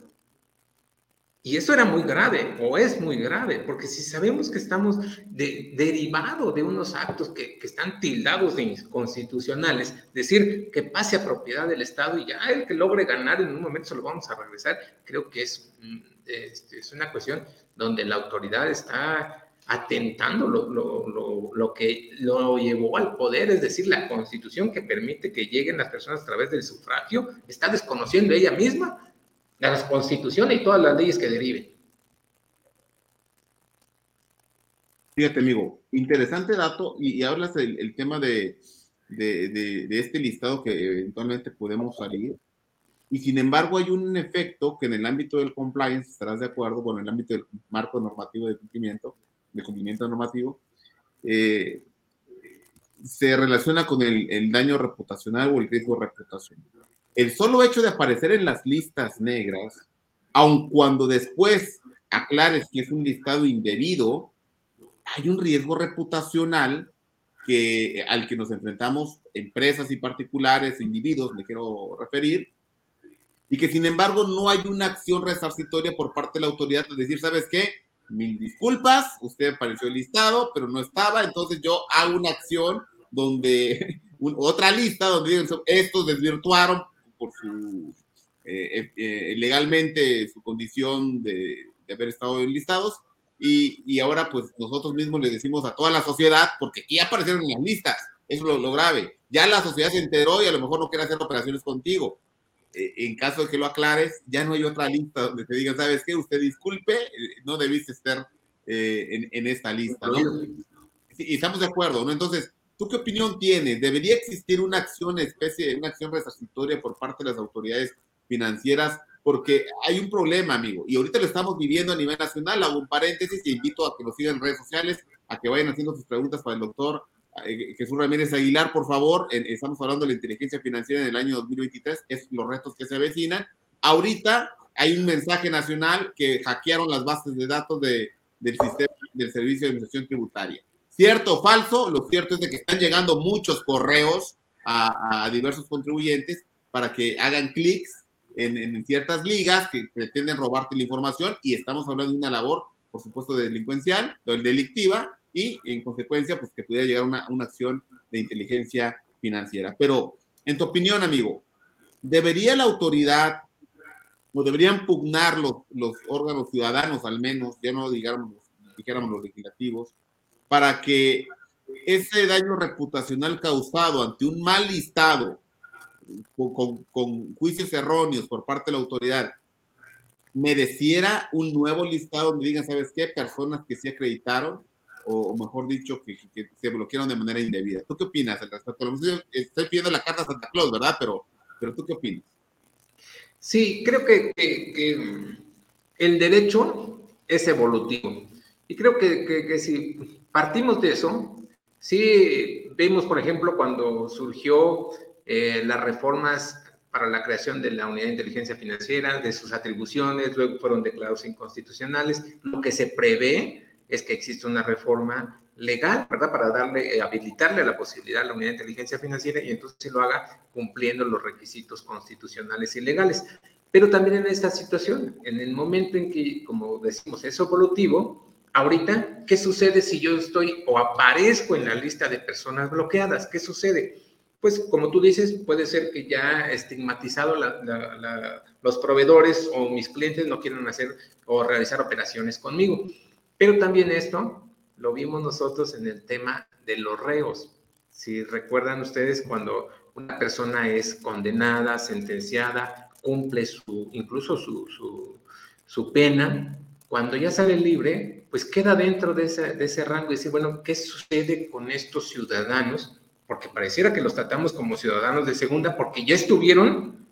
Y eso era muy grave, o es muy grave, porque si sabemos que estamos de, derivado de unos actos que, están tildados de inconstitucionales, decir que pase a propiedad del Estado y ya el que logre ganar en un momento se lo vamos a regresar, creo que es, mm, es, es una cuestión donde la autoridad está atentando lo, lo, lo, lo, que lo llevó al poder, es decir, la constitución que permite que lleguen las personas a través del sufragio, está desconociendo ella misma las constituciones y todas las leyes que deriven. Fíjate, amigo, interesante dato, y, hablas del el tema de, este listado que eventualmente podemos salir, y sin embargo hay un efecto que en el ámbito del compliance, estarás de acuerdo, en el ámbito del marco normativo de cumplimiento, de cumplimiento normativo, eh, se relaciona con el, el, daño reputacional o el riesgo reputacional el solo hecho de aparecer en las listas negras, aun cuando después aclares que es un listado indebido, hay un riesgo reputacional que, al que nos enfrentamos empresas y particulares, individuos, me quiero referir, y que sin embargo no hay una acción resarcitoria por parte de la autoridad de decir, ¿sabes qué? Mil disculpas, usted apareció listado, pero no estaba, entonces yo hago una acción donde, (laughs) otra lista donde estos desvirtuaron por su eh, eh, eh, legalmente su condición de, haber estado enlistados y, y, ahora pues nosotros mismos le decimos a toda la sociedad, porque aquí aparecieron en las listas, eso es lo, grave, ya la sociedad se enteró y a lo mejor no quiere hacer operaciones contigo. en caso de que lo aclares, ya no hay otra lista donde te digan, ¿sabes qué? Usted disculpe, no debiste estar en, en, esta lista, ¿no? y estamos de acuerdo, ¿no? Entonces, ¿Tú qué opinión tienes? ¿Debería existir una acción, especie, una acción resarcitoria por parte de las autoridades financieras? Porque hay un problema, amigo, y ahorita lo estamos viviendo a nivel nacional. Hago un paréntesis y invito a que lo sigan en redes sociales, a que vayan haciendo sus preguntas para el doctor eh, Jesús Ramírez Aguilar, por favor. estamos hablando de la inteligencia financiera en el año 2023, es los retos que se avecinan. Ahorita hay un mensaje nacional que hackearon las bases de datos de, del sistema del Servicio de Administración Tributaria Cierto o falso, lo cierto es de que están llegando muchos correos a, diversos contribuyentes para que hagan clics en, ciertas ligas que pretenden robarte la información y estamos hablando de una labor, por supuesto, delincuencial, delictiva y en consecuencia, pues que pudiera llegar una, una acción de inteligencia financiera. Pero, en tu opinión, amigo, ¿debería la autoridad o deberían pugnar los, los órganos ciudadanos al menos, ya no digamos, dijéramos los legislativos, para que ese daño reputacional causado ante un mal listado, con, juicios erróneos por parte de la autoridad, mereciera un nuevo listado donde digan, ¿sabes qué? Personas que sí acreditaron, o, mejor dicho, que, se bloquearon de manera indebida. ¿Tú qué opinas al? Estoy pidiendo la carta a Santa Claus, ¿verdad? Pero, pero ¿tú qué opinas? Sí, creo que, que el derecho es evolutivo. Y creo que, que si partimos de eso, Sí, vimos, por ejemplo, cuando surgió eh, las reformas para la creación de la Unidad de Inteligencia Financiera, de sus atribuciones, luego fueron declarados inconstitucionales. Lo que se prevé es que existe una reforma legal, ¿verdad? Para darle, eh, habilitarle la posibilidad a la Unidad de Inteligencia Financiera y entonces se lo haga cumpliendo los requisitos constitucionales y legales. Pero también en esta situación, en el momento en que, como decimos, es evolutivo, ahorita, ¿qué sucede si yo estoy o aparezco en la lista de personas bloqueadas? ¿Qué sucede? Pues como tú dices, puede ser que ya estigmatizado los proveedores o mis clientes no quieran hacer o realizar operaciones conmigo. Pero también esto lo vimos nosotros en el tema de los reos. Si recuerdan ustedes cuando una persona es condenada, sentenciada, cumple su, incluso su, su, pena, cuando ya sale libre, pues queda dentro de ese, rango y dice, bueno, ¿qué sucede con estos ciudadanos? Porque pareciera que los tratamos como ciudadanos de segunda porque ya estuvieron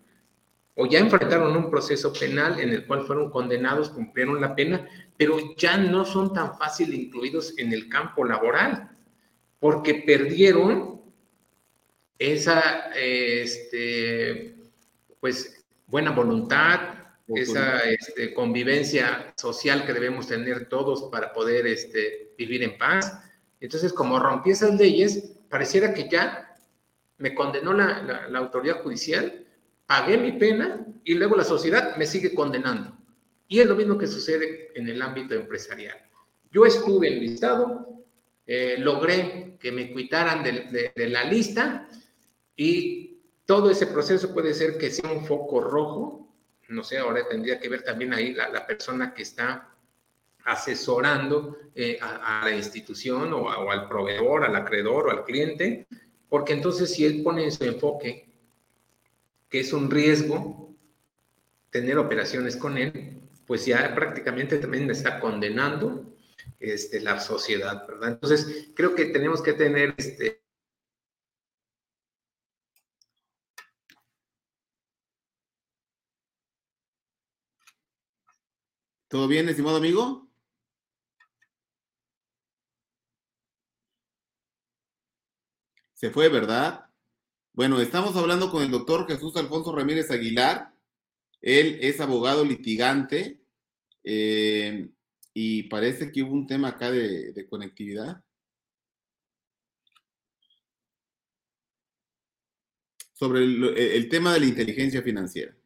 o ya enfrentaron un proceso penal en el cual fueron condenados, cumplieron la pena, pero ya no son tan fácil incluidos en el campo laboral, porque perdieron esa, este, pues, buena voluntad, esa este, convivencia social que debemos tener todos para poder este, vivir en paz. Entonces, como rompí esas leyes, pareciera que ya me condenó la, la autoridad judicial, pagué mi pena y luego la sociedad me sigue condenando. Y es lo mismo que sucede en el ámbito empresarial. Yo estuve enlistado, eh, logré que me quitaran de, la lista y todo ese proceso puede ser que sea un foco rojo. No sé, ahora tendría que ver también ahí la, persona que está asesorando eh, a, la institución o, o, al proveedor, al acreedor o al cliente, porque entonces si él pone en su enfoque que es un riesgo tener operaciones con él, pues ya prácticamente también está condenando este, la sociedad, ¿verdad? Entonces, creo que tenemos que tener este... ¿Todo bien, estimado amigo? Se fue, ¿verdad? Bueno, estamos hablando con el doctor Jesús Alfonso Ramírez Aguilar. Él es abogado litigante eh, y parece que hubo un tema acá de, conectividad. Sobre el tema de la inteligencia financiera.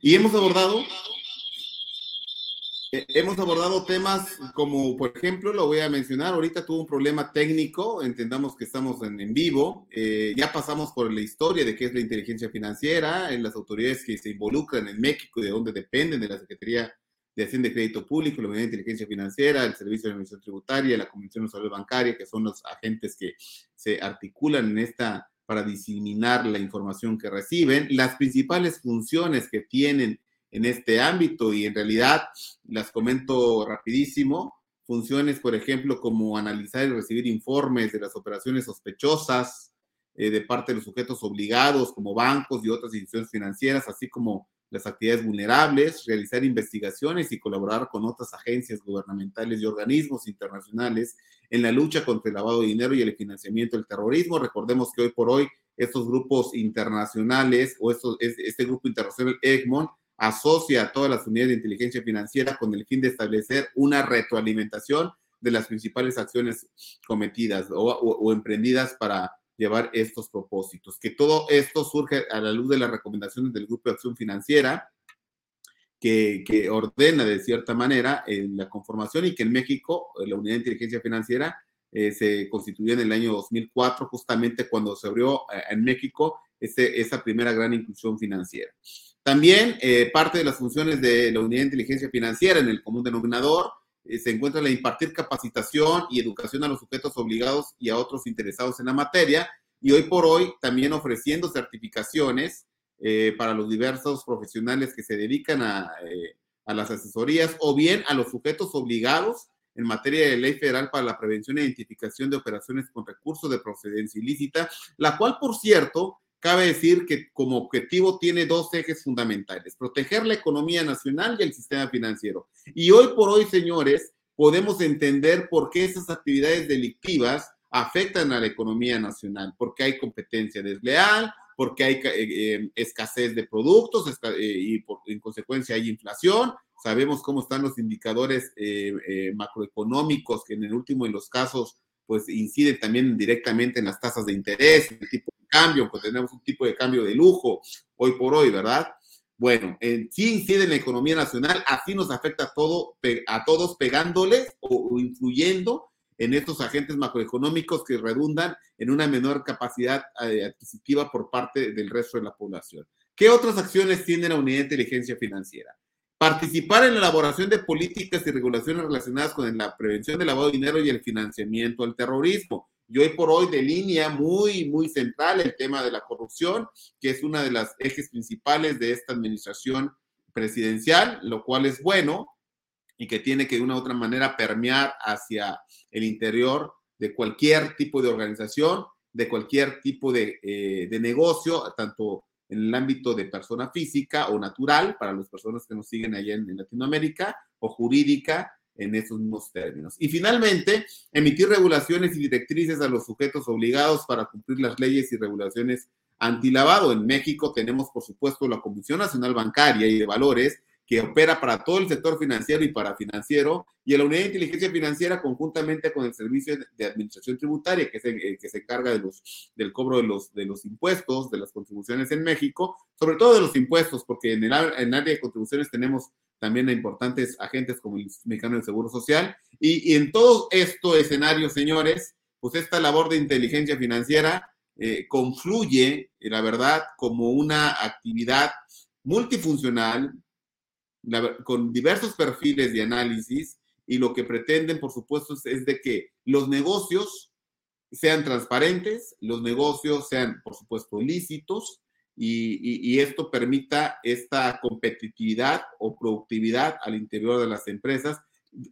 Y hemos abordado, eh, hemos abordado temas como, por ejemplo, lo voy a mencionar, ahorita tuvo un problema técnico, entendamos que estamos en, vivo, eh, ya pasamos por la historia de qué es la inteligencia financiera, en las autoridades que se involucran en México y de dónde dependen de la Secretaría de Hacienda y Crédito Público, la Unidad de Inteligencia Financiera, el Servicio de Administración Tributaria, la Comisión Nacional Bancaria, que son los agentes que se articulan en esta para diseminar la información que reciben, las principales funciones que tienen en este ámbito y en realidad las comento rapidísimo. Funciones, por ejemplo, como analizar y recibir informes de las operaciones sospechosas eh, de parte de los sujetos obligados como bancos y otras instituciones financieras, así como las actividades vulnerables, realizar investigaciones y colaborar con otras agencias gubernamentales y organismos internacionales en la lucha contra el lavado de dinero y el financiamiento del terrorismo. Recordemos que hoy por hoy estos grupos internacionales o este grupo internacional Egmont asocia a todas las unidades de inteligencia financiera con el fin de establecer una retroalimentación de las principales acciones cometidas o emprendidas para llevar estos propósitos. Que todo esto surge a la luz de las recomendaciones del Grupo de Acción Financiera, que, ordena de cierta manera eh, la conformación y que en México eh, la Unidad de Inteligencia Financiera eh, se constituyó en el año 2004, justamente cuando se abrió en México ese, esa primera gran inclusión financiera. También parte de las funciones de la Unidad de Inteligencia Financiera en el común denominador se encuentra la impartir capacitación y educación a los sujetos obligados y a otros interesados en la materia, y hoy por hoy también ofreciendo certificaciones eh, para los diversos profesionales que se dedican a, eh, a las asesorías o bien a los sujetos obligados en materia de ley federal para la prevención e identificación de operaciones con recursos de procedencia ilícita, la cual, por cierto, cabe decir que como objetivo tiene dos ejes fundamentales, proteger la economía nacional y el sistema financiero. Y hoy por hoy, señores, podemos entender por qué esas actividades delictivas afectan a la economía nacional, porque hay competencia desleal, porque hay eh, eh, escasez de productos eh, y en consecuencia hay inflación. Sabemos cómo están los indicadores macroeconómicos que en el último de los casos pues inciden también directamente en las tasas de interés, el tipo de cambio, pues tenemos un tipo de cambio de lujo hoy por hoy, ¿verdad? Bueno, sí incide en la economía nacional, así nos afecta a, todo, a todos pegándoles o influyendo en estos agentes macroeconómicos que redundan en una menor capacidad eh, adquisitiva por parte del resto de la población. ¿Qué otras acciones tiene la Unidad de Inteligencia Financiera? Participar en la elaboración de políticas y regulaciones relacionadas con la prevención del lavado de dinero y el financiamiento al terrorismo. Y hoy por hoy de línea muy, muy central el tema de la corrupción, que es una de las ejes principales de esta administración presidencial, lo cual es bueno, y que tiene que de una u otra manera permear hacia el interior de cualquier tipo de organización, de cualquier tipo de, eh, de, negocio, tanto en el ámbito de persona física o natural, para las personas que nos siguen allá en, en Latinoamérica, o jurídica en esos mismos términos. Y finalmente, emitir regulaciones y directrices a los sujetos obligados para cumplir las leyes y regulaciones antilavado. En México tenemos, por supuesto, la Comisión Nacional Bancaria y de Valores, que opera para todo el sector financiero y para financiero, y la Unidad de Inteligencia Financiera conjuntamente con el Servicio de Administración Tributaria, que es el, que se encarga de los, del cobro de los, de los impuestos, de las contribuciones en México, sobre todo de los impuestos, porque en el área de contribuciones tenemos también a importantes agentes como el Mexicano del Seguro Social, y, y, en todo esto escenario, señores, pues esta labor de inteligencia financiera eh, confluye, la verdad, como una actividad multifuncional, con diversos perfiles de análisis y lo que pretenden, por supuesto, es, de que los negocios sean transparentes, los negocios sean, por supuesto, lícitos y, y, esto permita esta competitividad o productividad al interior de las empresas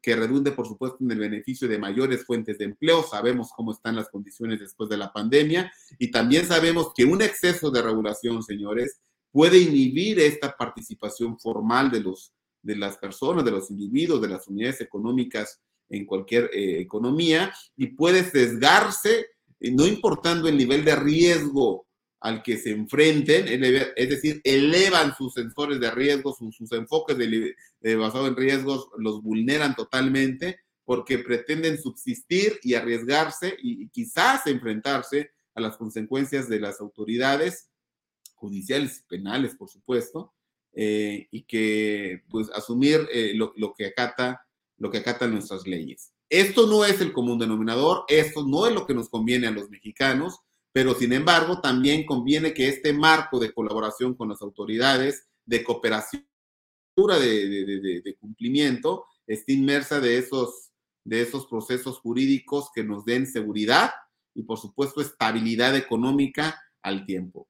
que redunde, por supuesto, en el beneficio de mayores fuentes de empleo. Sabemos cómo están las condiciones después de la pandemia y también sabemos que un exceso de regulación, señores, puede inhibir esta participación formal de, los, de las personas, de los individuos, de las unidades económicas en cualquier eh, economía y puede sesgarse, eh, no importando el nivel de riesgo al que se enfrenten, es decir, elevan sus sensores de riesgo, sus, enfoques de, basado en riesgos, los vulneran totalmente porque pretenden subsistir y arriesgarse y quizás enfrentarse a las consecuencias de las autoridades judiciales y penales, por supuesto, eh, y que pues asumir eh, lo, que acata, lo que acatan nuestras leyes. Esto no es el común denominador, esto no es lo que nos conviene a los mexicanos, pero sin embargo también conviene que este marco de colaboración con las autoridades, de cooperación, de, de, cumplimiento, esté inmersa de esos, de esos procesos jurídicos que nos den seguridad y por supuesto estabilidad económica al tiempo.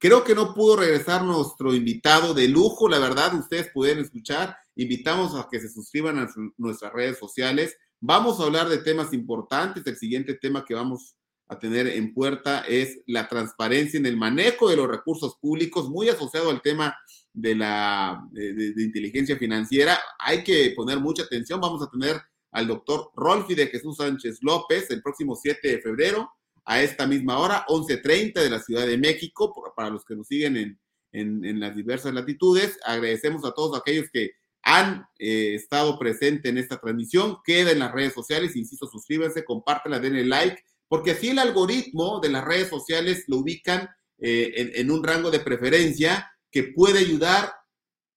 Creo que no pudo regresar nuestro invitado de lujo, la verdad, ustedes pueden escuchar. Invitamos a que se suscriban a nuestras redes sociales. Vamos a hablar de temas importantes. El siguiente tema que vamos a tener en puerta es la transparencia en el manejo de los recursos públicos, muy asociado al tema de la inteligencia financiera. Hay que poner mucha atención. Vamos a tener al doctor Rolfi de Jesús Sánchez López el próximo 7 de febrero a esta misma hora, 11.30 de la Ciudad de México, para los que nos siguen en, las diversas latitudes. Agradecemos a todos aquellos que han eh, estado presentes en esta transmisión. Queda en las redes sociales, insisto, suscríbanse, compártela, denle like, porque así el algoritmo de las redes sociales lo ubican eh, en, en un rango de preferencia que puede ayudar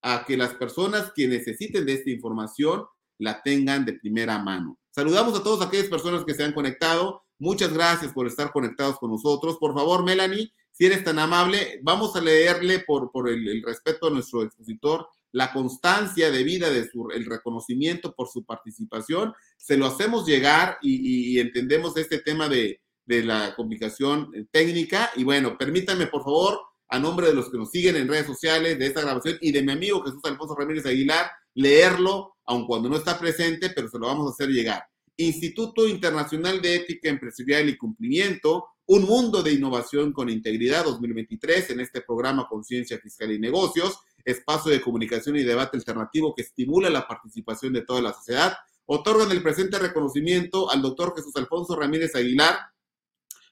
a que las personas que necesiten de esta información la tengan de primera mano. Saludamos a todas aquellas personas que se han conectado. Muchas gracias por estar conectados con nosotros. Por favor, Melanie, si eres tan amable, vamos a leerle por, por el, respeto a nuestro expositor la constancia de vida de su, el reconocimiento por su participación. Se lo hacemos llegar y, entendemos este tema de, de, la complicación técnica. Y bueno, permítanme, por favor, a nombre de los que nos siguen en redes sociales de esta grabación y de mi amigo Jesús Alfonso Ramírez Aguilar, leerlo, aun cuando no está presente, pero se lo vamos a hacer llegar. Instituto Internacional de Ética Empresarial y Cumplimiento, un mundo de innovación con integridad 2023 en este programa Conciencia Fiscal y Negocios, espacio de comunicación y debate alternativo que estimula la participación de toda la sociedad. Otorgan el presente reconocimiento al doctor Jesús Alfonso Ramírez Aguilar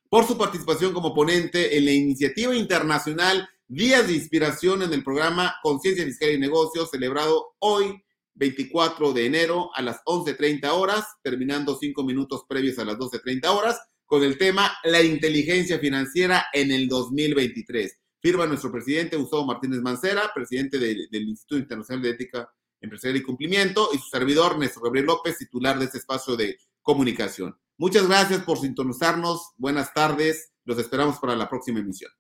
por su participación como ponente en la iniciativa internacional Días de Inspiración en el programa Conciencia Fiscal y Negocios, celebrado hoy 24 de enero a las 11.30 horas, terminando cinco minutos previos a las 12.30 horas, con el tema La inteligencia financiera en el 2023. Firma nuestro presidente Gustavo Martínez Mancera, presidente del, Instituto Internacional de Ética Empresarial y Cumplimiento, y su servidor Néstor Gabriel López, titular de este espacio de comunicación. Muchas gracias por sintonizarnos. Buenas tardes. Los esperamos para la próxima emisión.